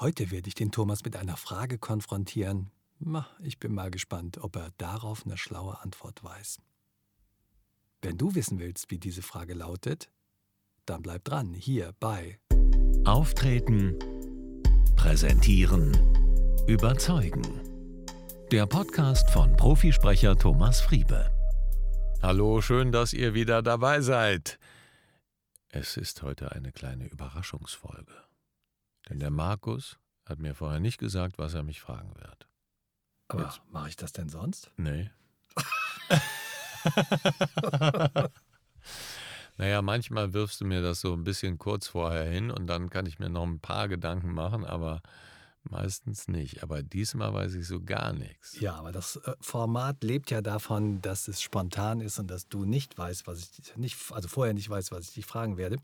Heute werde ich den Thomas mit einer Frage konfrontieren. Ich bin mal gespannt, ob er darauf eine schlaue Antwort weiß. Wenn du wissen willst, wie diese Frage lautet, dann bleib dran, hier bei Auftreten, Präsentieren, Überzeugen. Der Podcast von Profisprecher Thomas Friebe. Hallo, schön, dass ihr wieder dabei seid. Es ist heute eine kleine Überraschungsfolge. Denn der Markus hat mir vorher nicht gesagt, was er mich fragen wird. Aber mache ich das denn sonst? Nee. naja, manchmal wirfst du mir das so ein bisschen kurz vorher hin und dann kann ich mir noch ein paar Gedanken machen, aber meistens nicht. Aber diesmal weiß ich so gar nichts. Ja, aber das äh, Format lebt ja davon, dass es spontan ist und dass du nicht weißt, was ich nicht, also vorher nicht weißt, was ich dich fragen werde.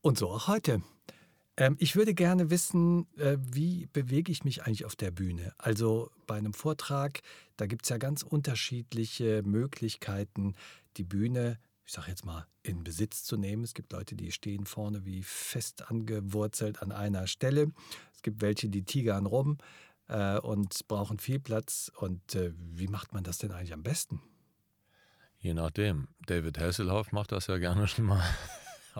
Und so auch heute. Ähm, ich würde gerne wissen, äh, wie bewege ich mich eigentlich auf der Bühne? Also bei einem Vortrag, da gibt es ja ganz unterschiedliche Möglichkeiten, die Bühne, ich sage jetzt mal, in Besitz zu nehmen. Es gibt Leute, die stehen vorne wie fest angewurzelt an einer Stelle. Es gibt welche, die tigern rum äh, und brauchen viel Platz. Und äh, wie macht man das denn eigentlich am besten? Je nachdem. David Hasselhoff macht das ja gerne schon mal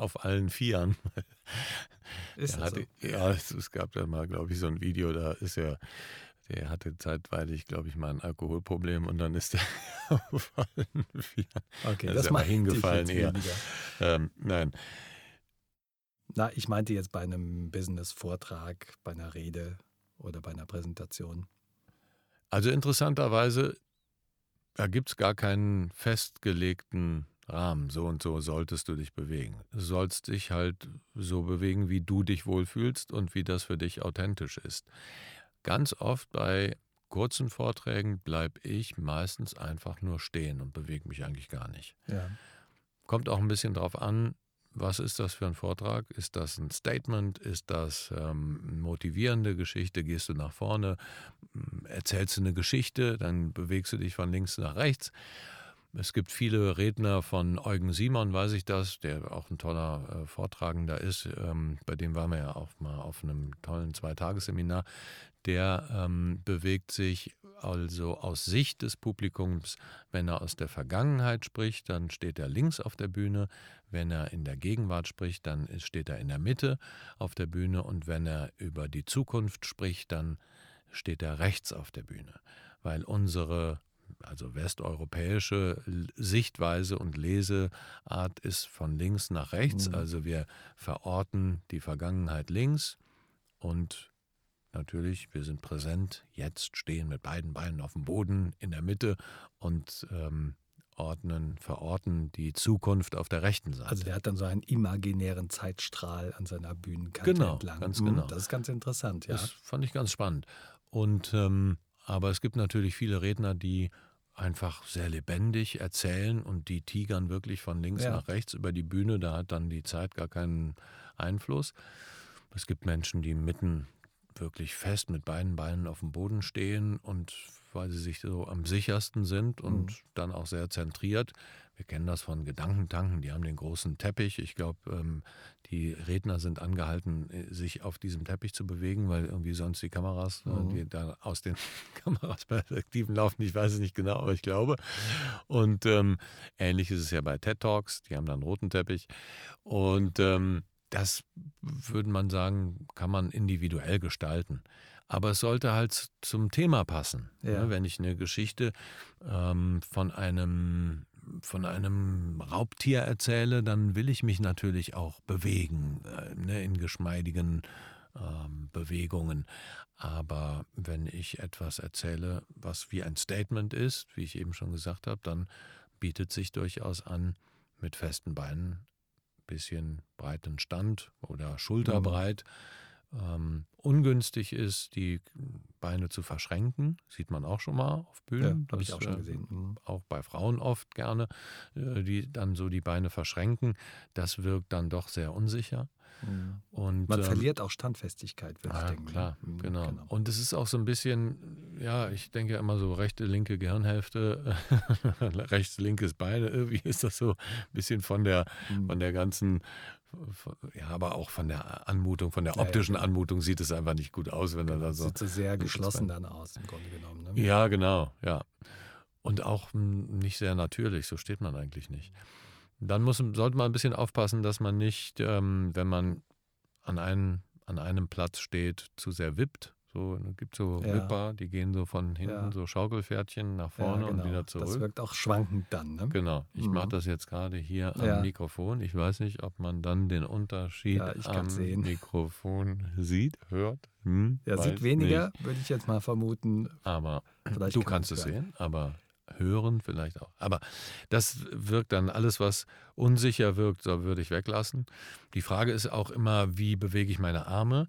auf allen Vieren. Ist das hatte, so? Ja, es, es, gab da mal, glaube ich, so ein Video, da ist er, der hatte zeitweilig, glaube ich, mal ein Alkoholproblem und dann ist er auf allen Vieren. Okay, da das ist mal hingefallen eher. Ähm, nein. Na, ich meinte jetzt bei einem Business-Vortrag, bei einer Rede oder bei einer Präsentation. Also interessanterweise, da gibt es gar keinen festgelegten Rahmen. So und so solltest du dich bewegen. Du sollst dich halt so bewegen, wie du dich wohlfühlst und wie das für dich authentisch ist. Ganz oft bei kurzen Vorträgen bleibe ich meistens einfach nur stehen und bewege mich eigentlich gar nicht. Ja. Kommt auch ein bisschen drauf an, was ist das für ein Vortrag? Ist das ein Statement? Ist das ähm, eine motivierende Geschichte? Gehst du nach vorne? Erzählst du eine Geschichte? Dann bewegst du dich von links nach rechts. Es gibt viele Redner von Eugen Simon, weiß ich das, der auch ein toller äh, Vortragender ist. Ähm, bei dem waren wir ja auch mal auf einem tollen Zweitagesseminar. Der ähm, bewegt sich also aus Sicht des Publikums, wenn er aus der Vergangenheit spricht, dann steht er links auf der Bühne. Wenn er in der Gegenwart spricht, dann steht er in der Mitte auf der Bühne. Und wenn er über die Zukunft spricht, dann steht er rechts auf der Bühne. Weil unsere also westeuropäische Sichtweise und Leseart ist von links nach rechts. Mhm. Also wir verorten die Vergangenheit links und natürlich, wir sind präsent, jetzt stehen mit beiden Beinen auf dem Boden in der Mitte und ähm, ordnen, verorten die Zukunft auf der rechten Seite. Also der hat dann so einen imaginären Zeitstrahl an seiner Bühnenkante genau, entlang. Ganz genau. Das ist ganz interessant, ja. Das fand ich ganz spannend. Und ähm, aber es gibt natürlich viele Redner, die einfach sehr lebendig erzählen und die tigern wirklich von links ja. nach rechts über die Bühne. Da hat dann die Zeit gar keinen Einfluss. Es gibt Menschen, die mitten wirklich fest mit beiden Beinen auf dem Boden stehen und weil sie sich so am sichersten sind und mhm. dann auch sehr zentriert. Wir kennen das von Gedankentanken, die haben den großen Teppich. Ich glaube, ähm, die Redner sind angehalten, äh, sich auf diesem Teppich zu bewegen, weil irgendwie sonst die Kameras, äh, mhm. die da aus den Kamerasperspektiven laufen, ich weiß es nicht genau, aber ich glaube. Und ähm, ähnlich ist es ja bei TED Talks, die haben dann einen roten Teppich. Und ähm, das würde man sagen, kann man individuell gestalten. Aber es sollte halt zum Thema passen. Ne? Ja. Wenn ich eine Geschichte ähm, von einem von einem Raubtier erzähle, dann will ich mich natürlich auch bewegen, äh, ne, in geschmeidigen ähm, Bewegungen. Aber wenn ich etwas erzähle, was wie ein Statement ist, wie ich eben schon gesagt habe, dann bietet sich durchaus an, mit festen Beinen bisschen breiten Stand oder schulterbreit. Mhm. Ähm, ungünstig ist, die Beine zu verschränken. Sieht man auch schon mal auf Bühnen. Ja, habe ich auch schon äh, gesehen. Mhm. Auch bei Frauen oft gerne, äh, die dann so die Beine verschränken. Das wirkt dann doch sehr unsicher. Mhm. Und, Man ähm, verliert auch Standfestigkeit, würde ja, ich denken. Klar, mhm, genau. genau. Und es ist auch so ein bisschen, ja, ich denke immer so rechte, linke Gehirnhälfte, rechts, linkes Beine, irgendwie ist das so ein bisschen von der, mhm. von der ganzen ja, aber auch von der Anmutung, von der optischen ja, ja. Anmutung sieht es einfach nicht gut aus, wenn genau, er da so. Sieht so sehr geschlossen dann aus, im Grunde genommen. Ne? Ja, genau, ja. Und auch nicht sehr natürlich, so steht man eigentlich nicht. Dann muss, sollte man ein bisschen aufpassen, dass man nicht, ähm, wenn man an, einen, an einem Platz steht, zu sehr wippt. So, es gibt so ja. Wipper, die gehen so von hinten, ja. so Schaukelpferdchen nach vorne ja, genau. und wieder zurück. Das wirkt auch schwankend dann. Ne? Genau. Ich mhm. mache das jetzt gerade hier am Mikrofon. Ich weiß nicht, ob man dann den Unterschied am sehen. Mikrofon sieht, hört. Hm, ja, sieht weniger, nicht. würde ich jetzt mal vermuten. Aber Vielleicht du kann kannst es sehen, aber hören vielleicht auch. Aber das wirkt dann alles, was unsicher wirkt, so würde ich weglassen. Die Frage ist auch immer, wie bewege ich meine Arme?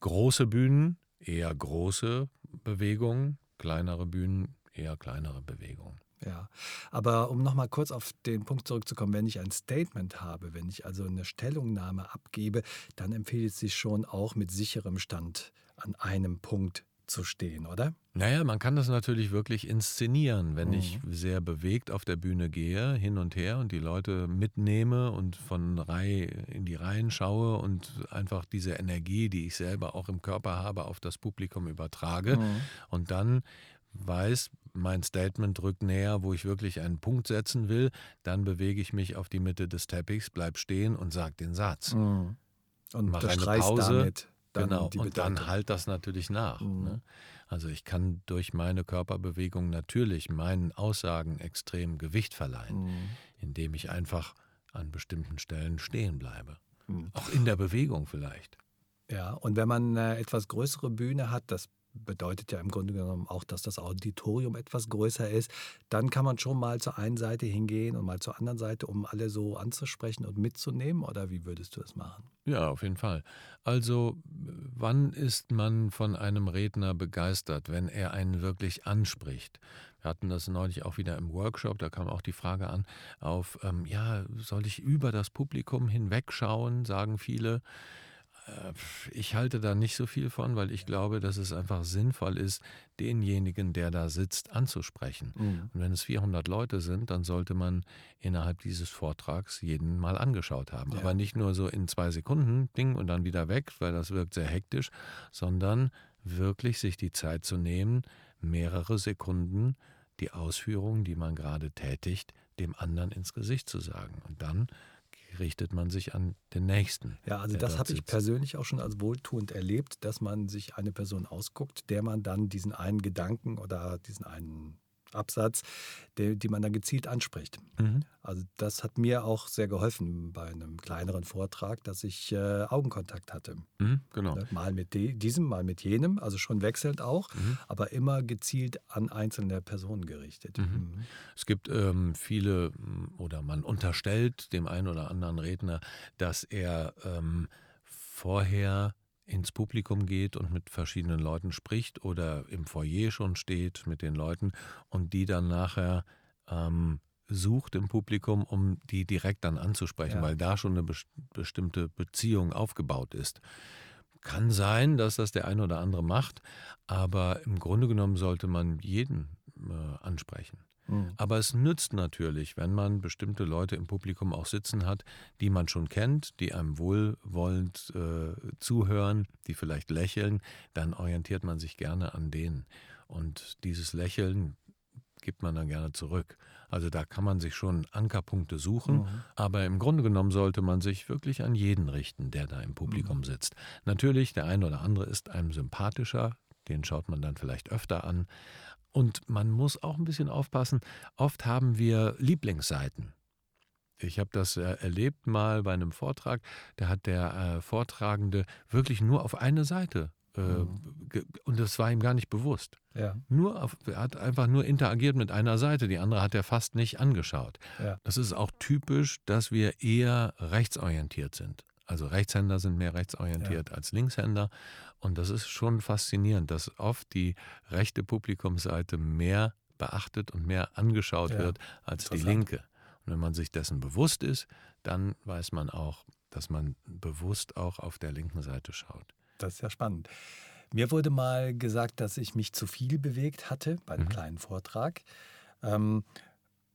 Große Bühnen, eher große Bewegungen, kleinere Bühnen, eher kleinere Bewegungen. Ja, aber um nochmal kurz auf den Punkt zurückzukommen, wenn ich ein Statement habe, wenn ich also eine Stellungnahme abgebe, dann empfiehlt es sich schon auch mit sicherem Stand an einem Punkt zu stehen, oder? Naja, man kann das natürlich wirklich inszenieren, wenn mhm. ich sehr bewegt auf der Bühne gehe, hin und her und die Leute mitnehme und von Reihe in die Reihen schaue und einfach diese Energie, die ich selber auch im Körper habe, auf das Publikum übertrage mhm. und dann weiß, mein Statement rückt näher, wo ich wirklich einen Punkt setzen will, dann bewege ich mich auf die Mitte des Teppichs, bleib stehen und sage den Satz. Mhm. Und mache eine Pause. Damit dann genau, und dann halt das natürlich nach. Mhm. Ne? Also ich kann durch meine Körperbewegung natürlich meinen Aussagen extrem Gewicht verleihen, mhm. indem ich einfach an bestimmten Stellen stehen bleibe. Mhm. Auch in der Bewegung vielleicht. Ja, und wenn man eine etwas größere Bühne hat, das bedeutet ja im Grunde genommen auch, dass das Auditorium etwas größer ist, dann kann man schon mal zur einen Seite hingehen und mal zur anderen Seite, um alle so anzusprechen und mitzunehmen? Oder wie würdest du das machen? Ja, auf jeden Fall. Also, wann ist man von einem Redner begeistert, wenn er einen wirklich anspricht? Wir hatten das neulich auch wieder im Workshop, da kam auch die Frage an, auf, ähm, ja, soll ich über das Publikum hinwegschauen, sagen viele. Äh, ich halte da nicht so viel von, weil ich glaube, dass es einfach sinnvoll ist, denjenigen, der da sitzt, anzusprechen. Mhm. Und wenn es 400 Leute sind, dann sollte man innerhalb dieses Vortrags jeden mal angeschaut haben. Ja. Aber nicht nur so in zwei Sekunden, Ding, und dann wieder weg, weil das wirkt sehr hektisch, sondern wirklich sich die Zeit zu nehmen, mehrere Sekunden die Ausführungen, die man gerade tätigt, dem anderen ins Gesicht zu sagen. Und dann richtet man sich an den Nächsten. Ja, also das habe ich persönlich auch schon als wohltuend erlebt, dass man sich eine Person ausguckt, der man dann diesen einen Gedanken oder diesen einen Absatz, die, die man dann gezielt anspricht. Mhm. Also das hat mir auch sehr geholfen bei einem kleineren Vortrag, dass ich äh, Augenkontakt hatte. Mhm, genau. Ne, mal mit diesem, mal mit jenem, also schon wechselnd auch, mhm. aber immer gezielt an einzelne Personen gerichtet. Mhm. Mhm. Es gibt ähm, viele oder man unterstellt dem einen oder anderen Redner, dass er ähm, vorher ins Publikum geht und mit verschiedenen Leuten spricht oder im Foyer schon steht mit den Leuten und die dann nachher ähm, sucht im Publikum, um die direkt dann anzusprechen, ja. weil da schon eine be bestimmte Beziehung aufgebaut ist. Kann sein, dass das der eine oder andere macht, aber im Grunde genommen sollte man jeden äh, ansprechen. Mhm. Aber es nützt natürlich, wenn man bestimmte Leute im Publikum auch sitzen hat, die man schon kennt, die einem wohlwollend äh, zuhören, die vielleicht lächeln, dann orientiert man sich gerne an denen. Und dieses Lächeln gibt man dann gerne zurück. Also da kann man sich schon Ankerpunkte suchen, mhm. aber im Grunde genommen sollte man sich wirklich an jeden richten, der da im Publikum mhm. sitzt. Natürlich, der eine oder andere ist einem sympathischer, den schaut man dann vielleicht öfter an, und man muss auch ein bisschen aufpassen, oft haben wir Lieblingsseiten. Ich habe das äh, erlebt mal bei einem Vortrag, da hat der äh, Vortragende wirklich nur auf eine Seite äh, mhm. und das war ihm gar nicht bewusst. Ja. Nur auf, er hat einfach nur interagiert mit einer Seite, die andere hat er fast nicht angeschaut. Ja. Das ist auch typisch, dass wir eher rechtsorientiert sind. Also Rechtshänder sind mehr rechtsorientiert ja. als Linkshänder. Und das ist schon faszinierend, dass oft die rechte Publikumsseite mehr beachtet und mehr angeschaut ja, wird als die linke. Und wenn man sich dessen bewusst ist, dann weiß man auch, dass man bewusst auch auf der linken Seite schaut. Das ist ja spannend. Mir wurde mal gesagt, dass ich mich zu viel bewegt hatte bei einem mhm. kleinen Vortrag. Ähm,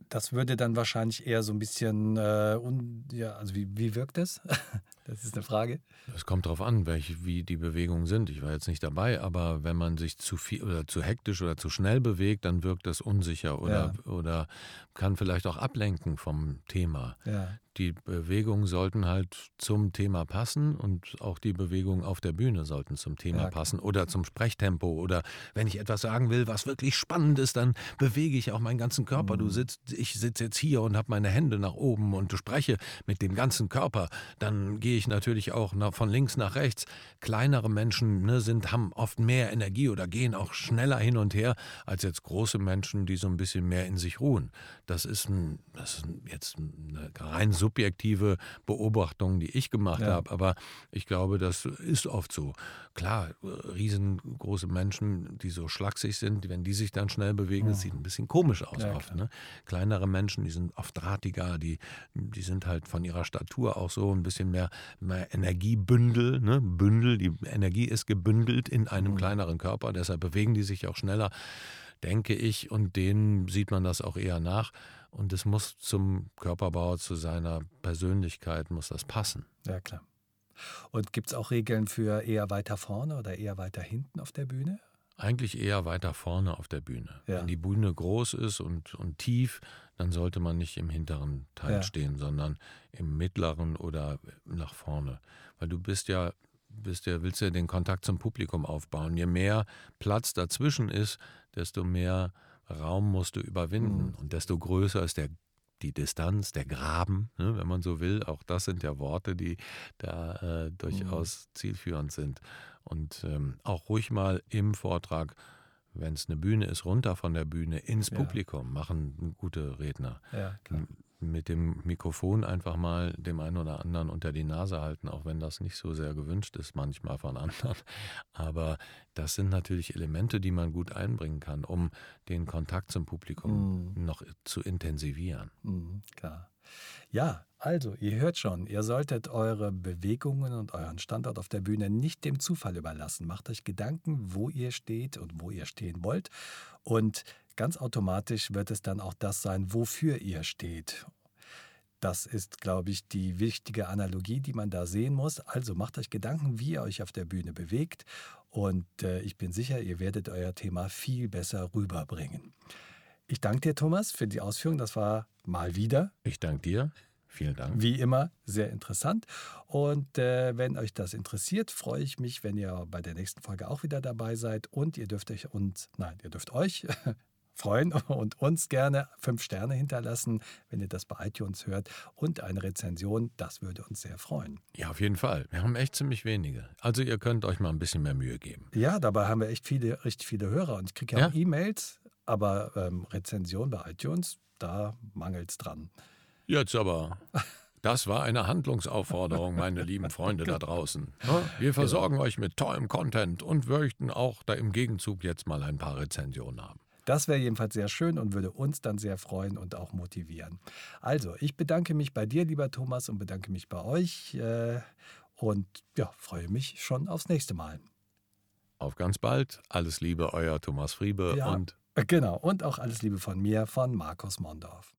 das würde dann wahrscheinlich eher so ein bisschen, äh, un, ja, also wie, wie wirkt das? das ist eine Frage. Es kommt darauf an, welche, wie die Bewegungen sind. Ich war jetzt nicht dabei, aber wenn man sich zu viel oder zu hektisch oder zu schnell bewegt, dann wirkt das unsicher oder, ja. oder kann vielleicht auch ablenken vom Thema. Ja die Bewegungen sollten halt zum Thema passen und auch die Bewegungen auf der Bühne sollten zum Thema ja, passen oder zum Sprechtempo oder wenn ich etwas sagen will, was wirklich spannend ist, dann bewege ich auch meinen ganzen Körper. Mhm. Du sitzt, ich sitze jetzt hier und habe meine Hände nach oben und spreche mit dem ganzen Körper. Dann gehe ich natürlich auch von links nach rechts. Kleinere Menschen ne, sind, haben oft mehr Energie oder gehen auch schneller hin und her als jetzt große Menschen, die so ein bisschen mehr in sich ruhen. Das ist, ein, das ist jetzt eine rein subjektive Beobachtung, die ich gemacht ja. habe, aber ich glaube, das ist oft so. Klar, riesengroße Menschen, die so schlaksig sind, wenn die sich dann schnell bewegen, ja. das sieht ein bisschen komisch aus ja, oft. Ne? Kleinere Menschen, die sind oft drahtiger, die, die sind halt von ihrer Statur auch so ein bisschen mehr, mehr Energiebündel. Ne? Bündel, die Energie ist gebündelt in einem mhm. kleineren Körper, deshalb bewegen die sich auch schneller denke ich, und denen sieht man das auch eher nach. Und es muss zum Körperbau, zu seiner Persönlichkeit, muss das passen. Ja, klar. Und gibt es auch Regeln für eher weiter vorne oder eher weiter hinten auf der Bühne? Eigentlich eher weiter vorne auf der Bühne. Ja. Wenn die Bühne groß ist und, und tief, dann sollte man nicht im hinteren Teil ja. stehen, sondern im mittleren oder nach vorne. Weil du bist ja, bist ja, willst ja den Kontakt zum Publikum aufbauen. Je mehr Platz dazwischen ist, desto mehr Raum musst du überwinden mhm. und desto größer ist der die Distanz, der Graben, ne, wenn man so will. Auch das sind ja Worte, die da äh, durchaus mhm. zielführend sind. Und ähm, auch ruhig mal im Vortrag, wenn es eine Bühne ist, runter von der Bühne ins ja. Publikum machen gute Redner. Ja, klar mit dem Mikrofon einfach mal dem einen oder anderen unter die Nase halten, auch wenn das nicht so sehr gewünscht ist manchmal von anderen. Aber das sind natürlich Elemente, die man gut einbringen kann, um den Kontakt zum Publikum mm. noch zu intensivieren. Mm, klar. Ja, also, ihr hört schon, ihr solltet eure Bewegungen und euren Standort auf der Bühne nicht dem Zufall überlassen. Macht euch Gedanken, wo ihr steht und wo ihr stehen wollt. Und Ganz automatisch wird es dann auch das sein, wofür ihr steht. Das ist, glaube ich, die wichtige Analogie, die man da sehen muss. Also macht euch Gedanken, wie ihr euch auf der Bühne bewegt. Und äh, ich bin sicher, ihr werdet euer Thema viel besser rüberbringen. Ich danke dir, Thomas, für die Ausführung. Das war mal wieder. Ich danke dir. Vielen Dank. Wie immer sehr interessant. Und äh, wenn euch das interessiert, freue ich mich, wenn ihr bei der nächsten Folge auch wieder dabei seid. Und ihr dürft euch uns, nein, ihr dürft euch freuen und uns gerne fünf Sterne hinterlassen, wenn ihr das bei iTunes hört und eine Rezension. Das würde uns sehr freuen. Ja, auf jeden Fall. Wir haben echt ziemlich wenige. Also ihr könnt euch mal ein bisschen mehr Mühe geben. Ja, dabei haben wir echt viele, richtig viele Hörer und ich kriege ja, ja? auch E-Mails, aber ähm, Rezension bei iTunes, da mangelt es dran. Jetzt aber. Das war eine Handlungsaufforderung, meine lieben Freunde da draußen. Wir versorgen genau. euch mit tollem Content und möchten auch da im Gegenzug jetzt mal ein paar Rezensionen haben. Das wäre jedenfalls sehr schön und würde uns dann sehr freuen und auch motivieren. Also, ich bedanke mich bei dir, lieber Thomas, und bedanke mich bei euch äh, und ja, freue mich schon aufs nächste Mal. Auf ganz bald. Alles Liebe, euer Thomas Friebe ja, und genau und auch alles Liebe von mir, von Markus Mondorf.